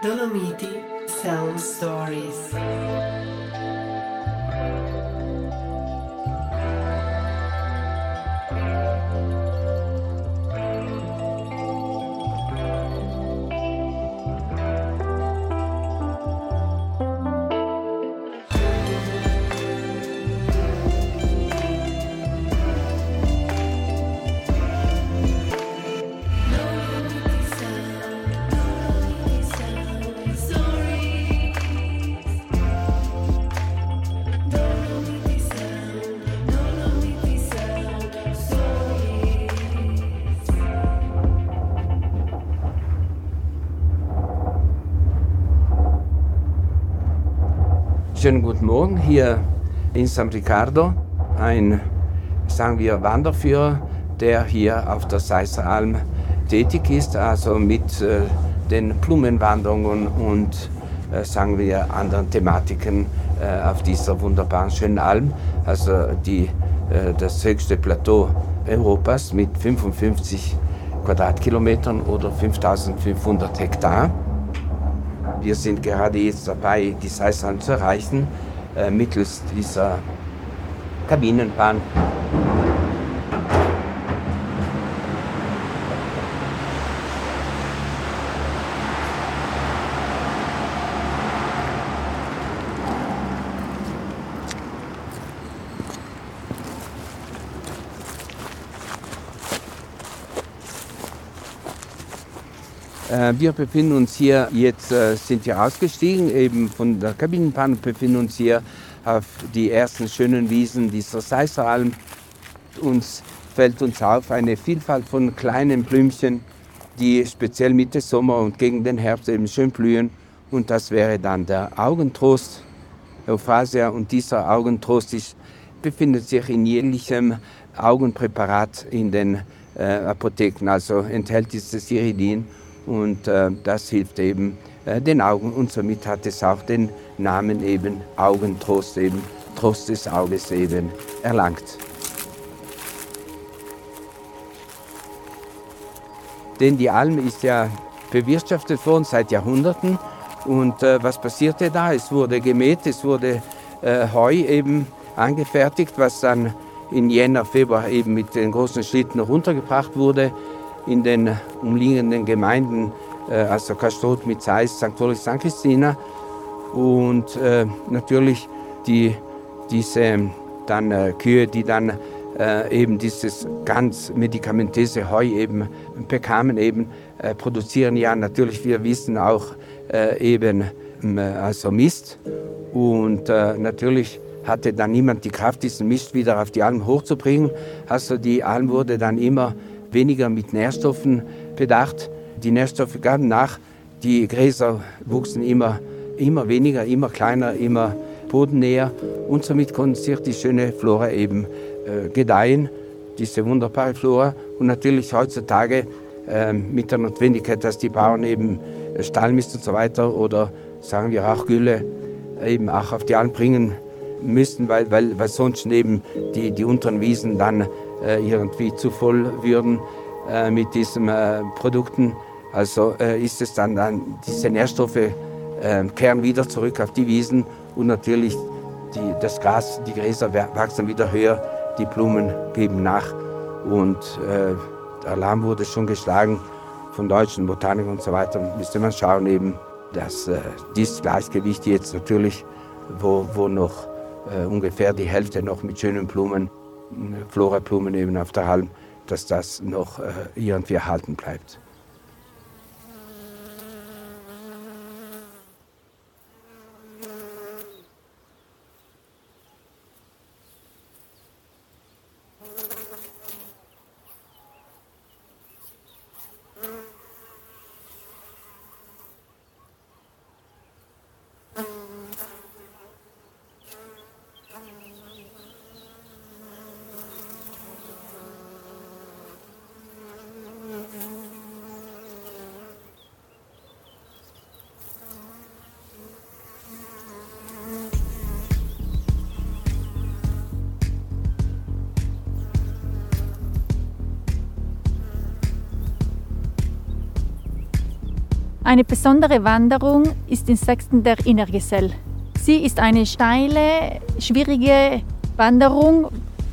Dolomiti Sound Stories. Schönen guten Morgen hier in San Ricardo, ein, sagen wir, Wanderführer, der hier auf der Seisseralm tätig ist, also mit äh, den Blumenwanderungen und, äh, sagen wir, anderen Thematiken äh, auf dieser wunderbaren, schönen Alm, also die, äh, das höchste Plateau Europas mit 55 Quadratkilometern oder 5500 Hektar. Wir sind gerade jetzt dabei, die Seisal zu erreichen, äh, mittels dieser Kabinenbahn. Äh, Wir befinden uns hier, jetzt äh, sind wir ausgestiegen, eben von der Kabinenbahn befinden uns hier auf die ersten schönen Wiesen dieser Seisseralm. Uns fällt uns auf eine Vielfalt von kleinen Blümchen, die speziell Mitte Sommer und gegen den Herbst eben schön blühen. Und das wäre dann der Augentrost, Euphrasia. Und dieser Augentrost ist, befindet sich in jeglichem Augenpräparat in den äh, Apotheken, also enthält dieses Iridin und äh, das hilft eben äh, den Augen und somit hat es auch den Namen eben Augentrost eben, Trost des Auges eben erlangt. Denn die Alm ist ja bewirtschaftet worden seit Jahrhunderten und äh, was passierte da? Es wurde gemäht, es wurde äh, Heu eben angefertigt, was dann in Jänner, Februar eben mit den großen Schlitten runtergebracht wurde in den umliegenden Gemeinden, äh, also Kastrot mit Zeiss, St. Ulrich, St. Christina. Und äh, natürlich die, diese dann, äh, Kühe, die dann eben dieses ganz medikamentöse Heu eben bekamen, eben produzieren ja natürlich, wir wissen auch eben also Mist. Und natürlich hatte dann niemand die Kraft, diesen Mist wieder auf die Alm hochzubringen. Also die Alm wurde dann immer weniger mit Nährstoffen bedacht. Die Nährstoffe gaben nach, die Gräser wuchsen immer, immer weniger, immer kleiner, immer bodennäher und somit konnte sich die schöne Flora eben äh, gedeihen, diese wunderbare Flora. Und natürlich heutzutage äh, mit der Notwendigkeit, dass die Bauern eben Stallmist und so weiter oder sagen wir auch Gülle eben auch auf die Alm bringen müssten, weil, weil, weil sonst eben die, die unteren Wiesen dann äh, irgendwie zu voll würden äh, mit diesen äh, Produkten. Also äh, ist es dann, dann diese Nährstoffe äh, kehren wieder zurück auf die Wiesen und natürlich die, das Gras, die Gräser wachsen wieder höher, die Blumen geben nach und äh, der Alarm wurde schon geschlagen von deutschen Botanikern und so weiter. Müsste man schauen eben, dass dieses Gleichgewicht jetzt natürlich, wo, wo noch äh, ungefähr die Hälfte noch mit schönen Blumen, Florablumen eben auf der Halm, dass das noch äh, irgendwie erhalten bleibt. Eine besondere Wanderung ist in Sechsten der Innergesell. Sie ist eine steile, schwierige Wanderung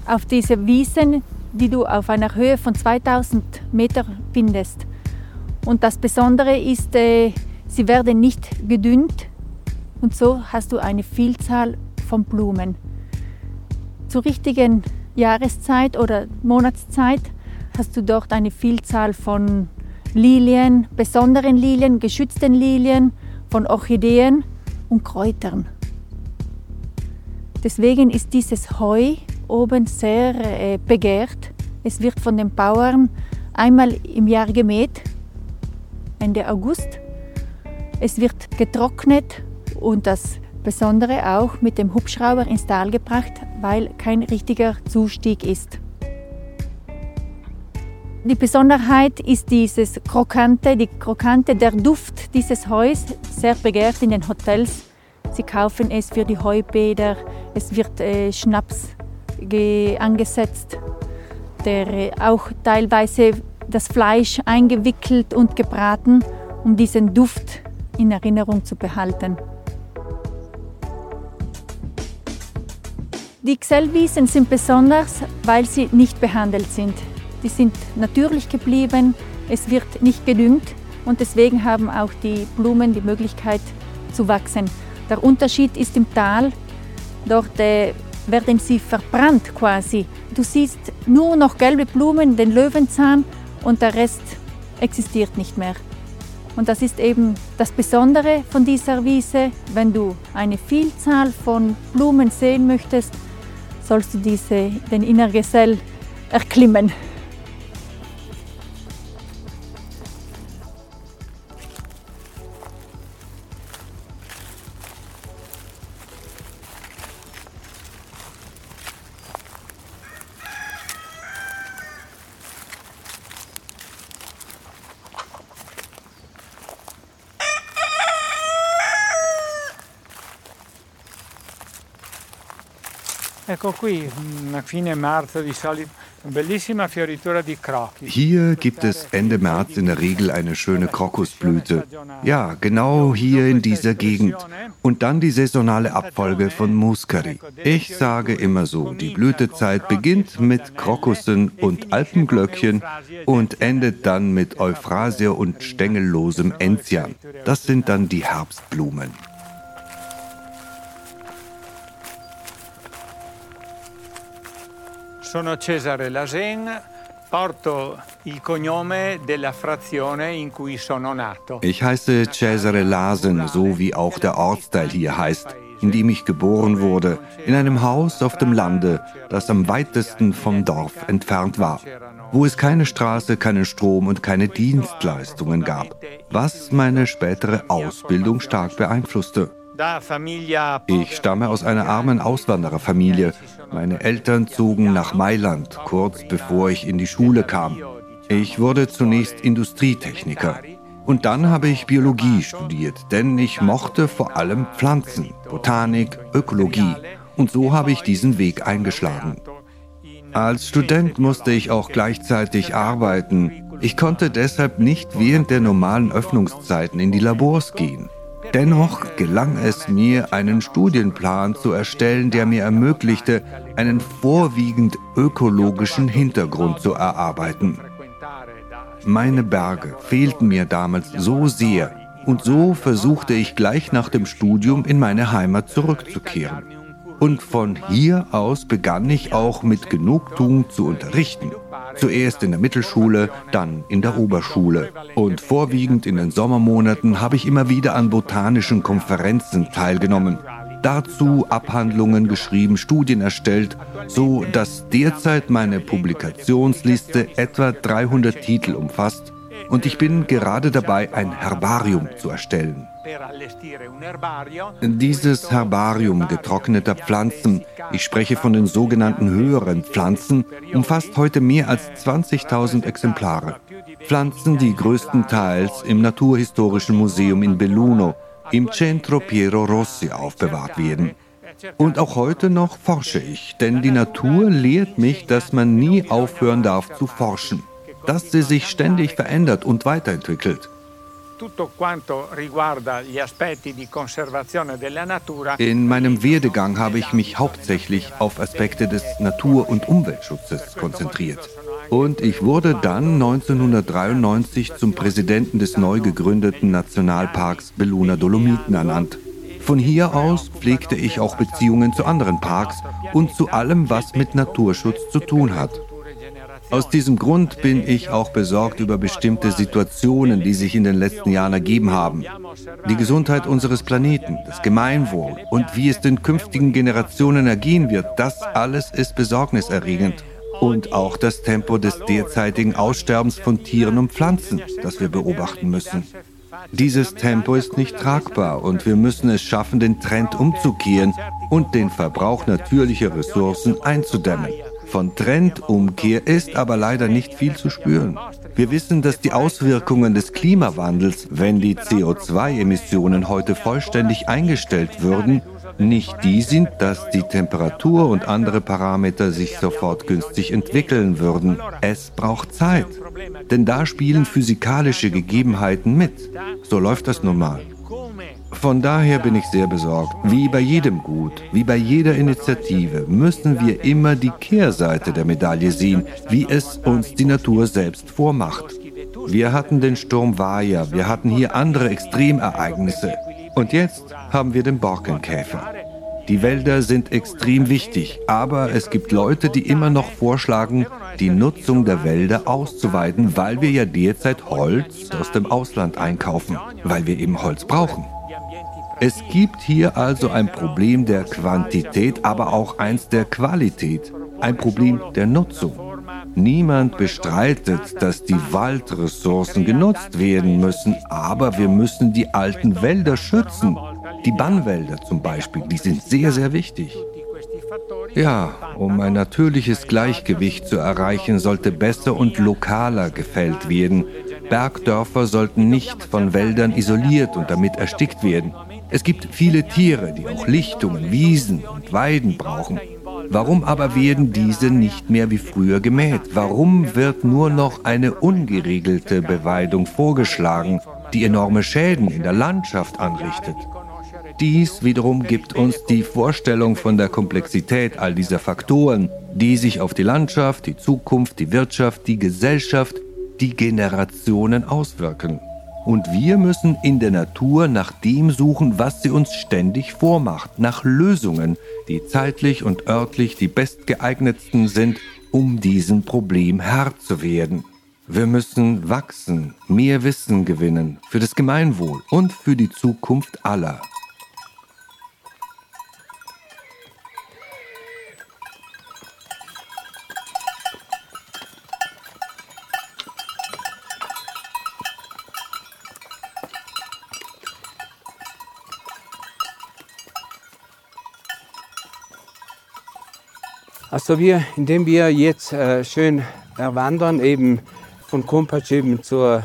auf diese Wiesen, die du auf einer Höhe von 2000 Meter findest. Und das Besondere ist, äh, sie werden nicht gedüngt und so hast du eine Vielzahl von Blumen. Zur richtigen Jahreszeit oder Monatszeit hast du dort eine Vielzahl von Lilien, besonderen Lilien, geschützten Lilien, von Orchideen und Kräutern. Deswegen ist dieses Heu oben sehr äh, begehrt. Es wird von den Bauern einmal im Jahr gemäht, Ende August. Es wird getrocknet und das Besondere auch mit dem Hubschrauber ins Tal gebracht, weil kein richtiger Zustieg ist. Die Besonderheit ist dieses Krokante, die Krokante, der Duft dieses Heus, sehr begehrt in den Hotels. Sie kaufen es für die Heubäder, es wird äh, Schnaps angesetzt, der äh, auch teilweise das Fleisch eingewickelt und gebraten, um diesen Duft in Erinnerung zu behalten. Die Xellwiesen sind besonders, weil sie nicht behandelt sind. Die sind natürlich geblieben, es wird nicht gedüngt und deswegen haben auch die Blumen die Möglichkeit zu wachsen. Der Unterschied ist im Tal, dort äh, werden sie verbrannt quasi. Du siehst nur noch gelbe Blumen, den Löwenzahn und der Rest existiert nicht mehr. Und das ist eben das Besondere von dieser Wiese. Wenn du eine Vielzahl von Blumen sehen möchtest, sollst du diese, den Innergesell erklimmen. Ecco qui, a fine marzo di solito. Hier gibt es Ende März in der Regel eine schöne Krokusblüte. Ja, genau hier in dieser Gegend. Und dann die saisonale Abfolge von Muscari. Ich sage immer so, die Blütezeit beginnt mit Krokussen und Alpenglöckchen und endet dann mit Euphrasia und stängellosem Enzian. Das sind dann die Herbstblumen. Sono Cesare Lasen, porto il cognome della frazione in cui sono nato. Ich heiße Cesare Lasen, so wie auch der Ortsteil hier heißt, in dem ich geboren wurde, in einem Haus auf dem Lande, das am weitesten vom Dorf entfernt war, wo es keine Straße, keinen Strom und keine Dienstleistungen gab, was meine spätere Ausbildung stark beeinflusste. Ich stamme aus einer armen Auswandererfamilie. Meine Eltern zogen nach Mailand, kurz bevor ich in die Schule kam. Ich wurde zunächst Industrietechniker. Und dann habe ich Biologie studiert, denn ich mochte vor allem Pflanzen, Botanik, Ökologie. Und so habe ich diesen Weg eingeschlagen. Als Student musste ich auch gleichzeitig arbeiten. Ich konnte deshalb nicht während der normalen Öffnungszeiten in die Labors gehen. Dennoch gelang es mir, einen Studienplan zu erstellen, der mir ermöglichte, einen vorwiegend ökologischen Hintergrund zu erarbeiten. Meine Berge fehlten mir damals so sehr und so versuchte ich gleich nach dem Studium in meine Heimat zurückzukehren. Und von hier aus begann ich auch mit Genugtuung zu unterrichten. Zuerst in der Mittelschule, dann in der Oberschule. Und vorwiegend in den Sommermonaten habe ich immer wieder an botanischen Konferenzen teilgenommen. Dazu Abhandlungen geschrieben, Studien erstellt, so dass derzeit meine Publikationsliste etwa 300 Titel umfasst und ich bin gerade dabei, ein Herbarium zu erstellen. Dieses Herbarium getrockneter Pflanzen, ich spreche von den sogenannten höheren Pflanzen, umfasst heute mehr als 20.000 Exemplare. Pflanzen, die größtenteils im Naturhistorischen Museum in Belluno, im Centro Piero Rossi aufbewahrt werden. Und auch heute noch forsche ich, denn die Natur lehrt mich, dass man nie aufhören darf zu forschen, dass sie sich ständig verändert und weiterentwickelt. In meinem Werdegang habe ich mich hauptsächlich auf Aspekte des Natur- und Umweltschutzes konzentriert. Und ich wurde dann 1993 zum Präsidenten des neu gegründeten Nationalparks Belluna Dolomiten ernannt. Von hier aus pflegte ich auch Beziehungen zu anderen Parks und zu allem, was mit Naturschutz zu tun hat. Aus diesem Grund bin ich auch besorgt über bestimmte Situationen, die sich in den letzten Jahren ergeben haben. Die Gesundheit unseres Planeten, das Gemeinwohl und wie es den künftigen Generationen ergehen wird, das alles ist besorgniserregend. Und auch das Tempo des derzeitigen Aussterbens von Tieren und Pflanzen, das wir beobachten müssen. Dieses Tempo ist nicht tragbar und wir müssen es schaffen, den Trend umzukehren und den Verbrauch natürlicher Ressourcen einzudämmen. Von Trendumkehr ist aber leider nicht viel zu spüren. Wir wissen, dass die Auswirkungen des Klimawandels, wenn die CO2-Emissionen heute vollständig eingestellt würden, nicht die sind, dass die Temperatur und andere Parameter sich sofort günstig entwickeln würden. Es braucht Zeit. Denn da spielen physikalische Gegebenheiten mit. So läuft das nun mal. Von daher bin ich sehr besorgt. Wie bei jedem Gut, wie bei jeder Initiative müssen wir immer die Kehrseite der Medaille sehen, wie es uns die Natur selbst vormacht. Wir hatten den Sturm Vaja, wir hatten hier andere Extremereignisse. Und jetzt haben wir den Borkenkäfer. Die Wälder sind extrem wichtig, aber es gibt Leute, die immer noch vorschlagen, die Nutzung der Wälder auszuweiten, weil wir ja derzeit Holz aus dem Ausland einkaufen, weil wir eben Holz brauchen. Es gibt hier also ein Problem der Quantität, aber auch eins der Qualität, ein Problem der Nutzung. Niemand bestreitet, dass die Waldressourcen genutzt werden müssen, aber wir müssen die alten Wälder schützen. Die Bannwälder zum Beispiel, die sind sehr, sehr wichtig. Ja, um ein natürliches Gleichgewicht zu erreichen, sollte besser und lokaler gefällt werden. Bergdörfer sollten nicht von Wäldern isoliert und damit erstickt werden. Es gibt viele Tiere, die auch Lichtungen, Wiesen und Weiden brauchen. Warum aber werden diese nicht mehr wie früher gemäht? Warum wird nur noch eine ungeregelte Beweidung vorgeschlagen, die enorme Schäden in der Landschaft anrichtet? Dies wiederum gibt uns die Vorstellung von der Komplexität all dieser Faktoren, die sich auf die Landschaft, die Zukunft, die Wirtschaft, die Gesellschaft, die Generationen auswirken. Und wir müssen in der Natur nach dem suchen, was sie uns ständig vormacht, nach Lösungen, die zeitlich und örtlich die bestgeeignetsten sind, um diesem Problem Herr zu werden. Wir müssen wachsen, mehr Wissen gewinnen für das Gemeinwohl und für die Zukunft aller. Also wir, indem wir jetzt äh, schön erwandern, eben von Kumpatsch eben zur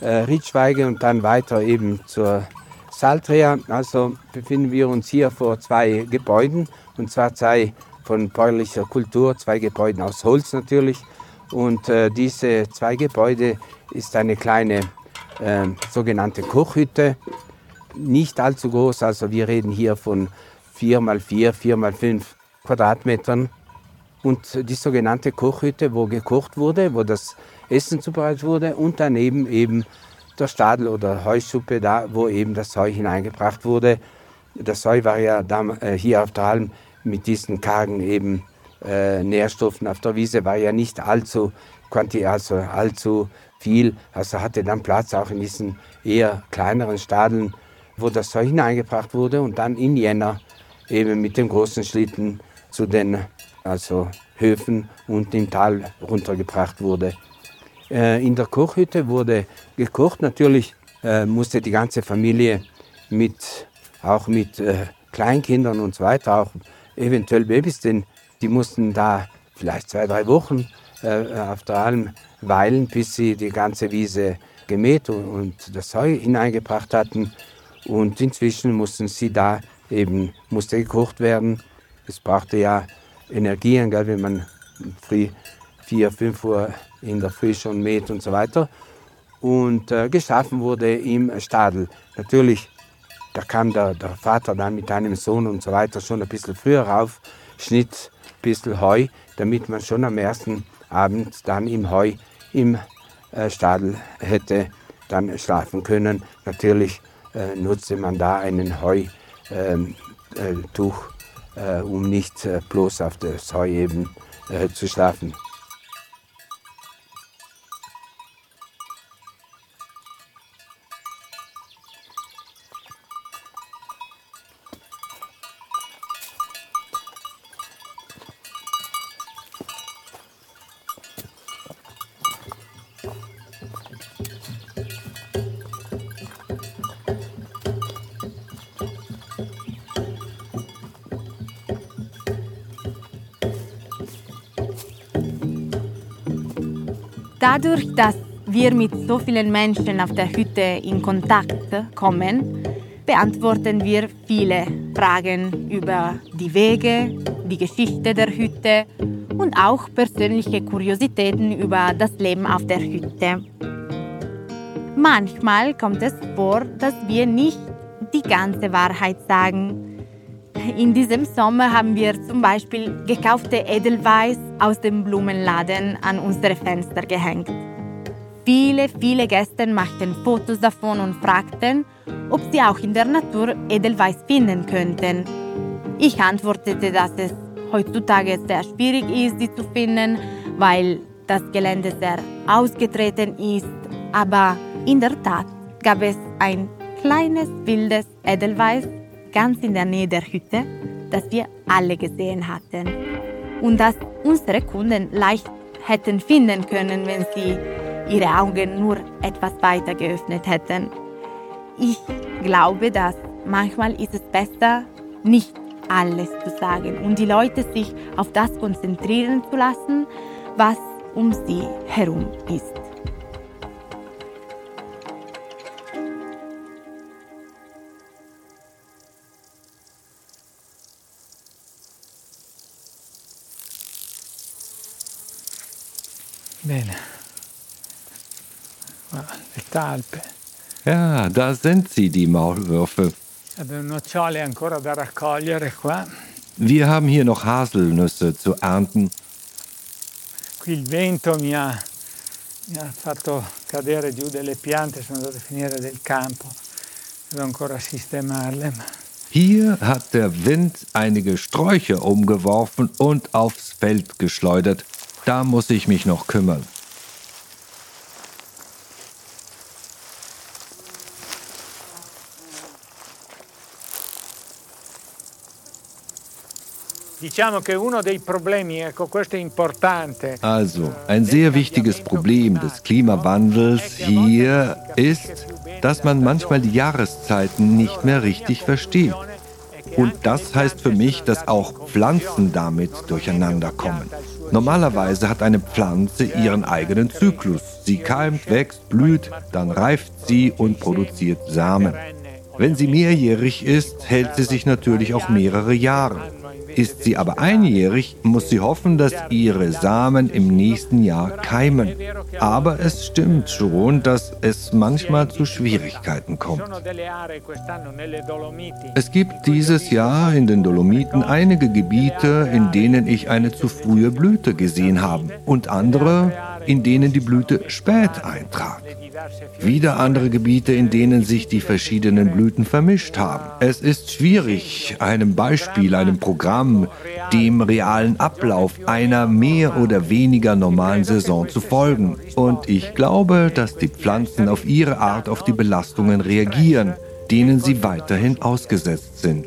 äh, Riedschweige und dann weiter eben zur Saltria, also befinden wir uns hier vor zwei Gebäuden, und zwar zwei von bäuerlicher Kultur, zwei Gebäude aus Holz natürlich. Und äh, diese zwei Gebäude ist eine kleine äh, sogenannte Kochhütte, nicht allzu groß, also wir reden hier von 4 mal 4, 4 mal 5 Quadratmetern und die sogenannte Kochhütte, wo gekocht wurde, wo das Essen zubereitet wurde und daneben eben der Stadel oder Heuschuppe, da wo eben das Heu hineingebracht wurde. Das Heu war ja äh, hier auf der Alm mit diesen kargen eben äh, Nährstoffen auf der Wiese war ja nicht allzu, also allzu viel, also hatte dann Platz auch in diesen eher kleineren Stadeln, wo das Heu hineingebracht wurde und dann in Jänner eben mit dem großen Schlitten zu den also Höfen und im Tal runtergebracht wurde. Äh, in der Kochhütte wurde gekocht. Natürlich äh, musste die ganze Familie mit, auch mit äh, Kleinkindern und so weiter, auch eventuell Babys, denn die mussten da vielleicht zwei, drei Wochen auf der Alm weilen, bis sie die ganze Wiese gemäht und das Heu hineingebracht hatten. Und inzwischen mussten sie da eben, musste gekocht werden. Es brauchte ja Energien, gell, wenn man früh 4, 5 Uhr in der Früh schon mäht und so weiter. und äh, geschaffen wurde im Stadel. Natürlich, da kam der, der, Vater dann mit einem Sohn und so weiter schon ein bisschen früher rauf, schnitt ein bisschen Heu, damit man schon am ersten Abend dann im Heu im äh, Stadel hätte dann schlafen können. Natürlich äh, nutzte man da einen Heutuch, ähm, äh, um nicht äh, bloß auf das Heu eben äh, zu schlafen. Dadurch, dass wir mit so vielen Menschen auf der Hütte in Kontakt kommen, beantworten wir viele Fragen über die Wege, die Geschichte der Hütte und auch persönliche Kuriositäten über das Leben auf der Hütte. Manchmal kommt es vor, dass wir nicht die ganze Wahrheit sagen in diesem Sommer haben wir zum Beispiel gekaufte Edelweiß aus dem Blumenladen an unsere Fenster gehängt. Viele, viele Gäste machten Fotos davon und fragten, ob sie auch in der Natur Edelweiß finden könnten. Ich antwortete, dass es heutzutage sehr schwierig ist, sie zu finden, weil das Gelände sehr ausgetreten ist. Aber in der Tat gab es ein kleines wildes Edelweiß ganz in der Nähe der Hütte, das wir alle gesehen hatten und das unsere Kunden leicht hätten finden können, wenn sie ihre Augen nur etwas weiter geöffnet hätten. Ich glaube, dass manchmal ist es besser, nicht alles zu sagen und die Leute sich auf das konzentrieren zu lassen, was um sie herum ist. Bene. Talpe. Ja, da sind sie, die Maulwürfe. Wir haben hier noch Haselnüsse zu ernten. Hier hat der Wind einige Sträucher umgeworfen und aufs Feld geschleudert. Da muss ich mich noch kümmern. Also, ein sehr wichtiges Problem des Klimawandels hier ist, dass man manchmal die Jahreszeiten nicht mehr richtig versteht. Und das heißt für mich, dass auch Pflanzen damit durcheinander kommen. Normalerweise hat eine Pflanze ihren eigenen Zyklus. Sie keimt, wächst, blüht, dann reift sie und produziert Samen. Wenn sie mehrjährig ist, hält sie sich natürlich auch mehrere Jahre. Ist sie aber einjährig, muss sie hoffen, dass ihre Samen im nächsten Jahr keimen. Aber es stimmt schon, dass es manchmal zu Schwierigkeiten kommt. Es gibt dieses Jahr in den Dolomiten einige Gebiete, in denen ich eine zu frühe Blüte gesehen habe und andere, in denen die Blüte spät eintrat. Wieder andere Gebiete, in denen sich die verschiedenen Blüten vermischt haben. Es ist schwierig, einem Beispiel, einem Programm, dem realen Ablauf einer mehr oder weniger normalen Saison zu folgen. Und ich glaube, dass die Pflanzen auf ihre Art auf die Belastungen reagieren denen sie weiterhin ausgesetzt sind.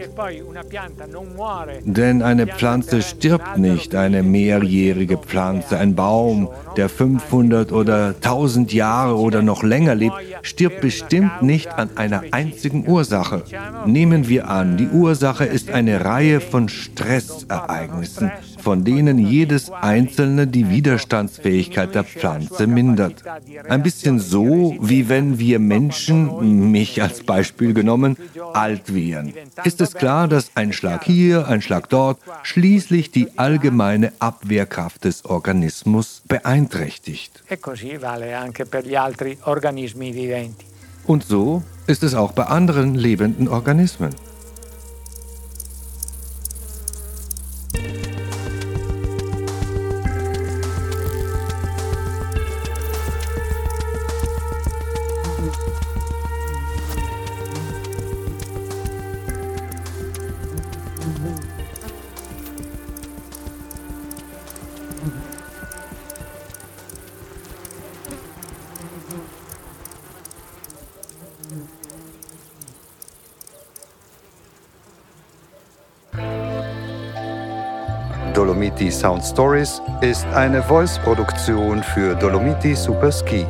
Denn eine Pflanze stirbt nicht, eine mehrjährige Pflanze, ein Baum, der 500 oder 1000 Jahre oder noch länger lebt, stirbt bestimmt nicht an einer einzigen Ursache. Nehmen wir an, die Ursache ist eine Reihe von Stressereignissen, von denen jedes einzelne die Widerstandsfähigkeit der Pflanze mindert. Ein bisschen so, wie wenn wir Menschen, mich als Beispiel genommen, alt wären. Ist es klar, dass ein Schlag hier, ein Schlag dort schließlich die allgemeine Abwehrkraft des Organismus beeinträchtigt. Und so ist es auch bei anderen lebenden Organismen. Dolomiti Sound Stories ist eine Voice-Produktion für Dolomiti Super Ski.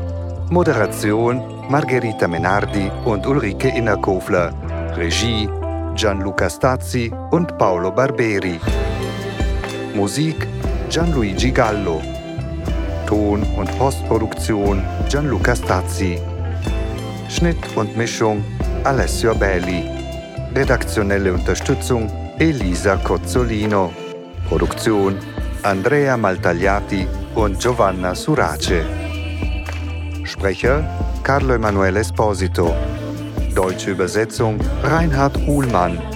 Moderation Margherita Menardi und Ulrike Innerkofler. Regie Gianluca Stazzi und Paolo Barberi. Musik Gianluigi Gallo. Ton- und Postproduktion Gianluca Stazzi. Schnitt und Mischung Alessio Belli. Redaktionelle Unterstützung Elisa Cozzolino. Produktion Andrea Maltagliati und Giovanna Surace. Sprecher Carlo Emanuele Esposito. Deutsche Übersetzung Reinhard Uhlmann.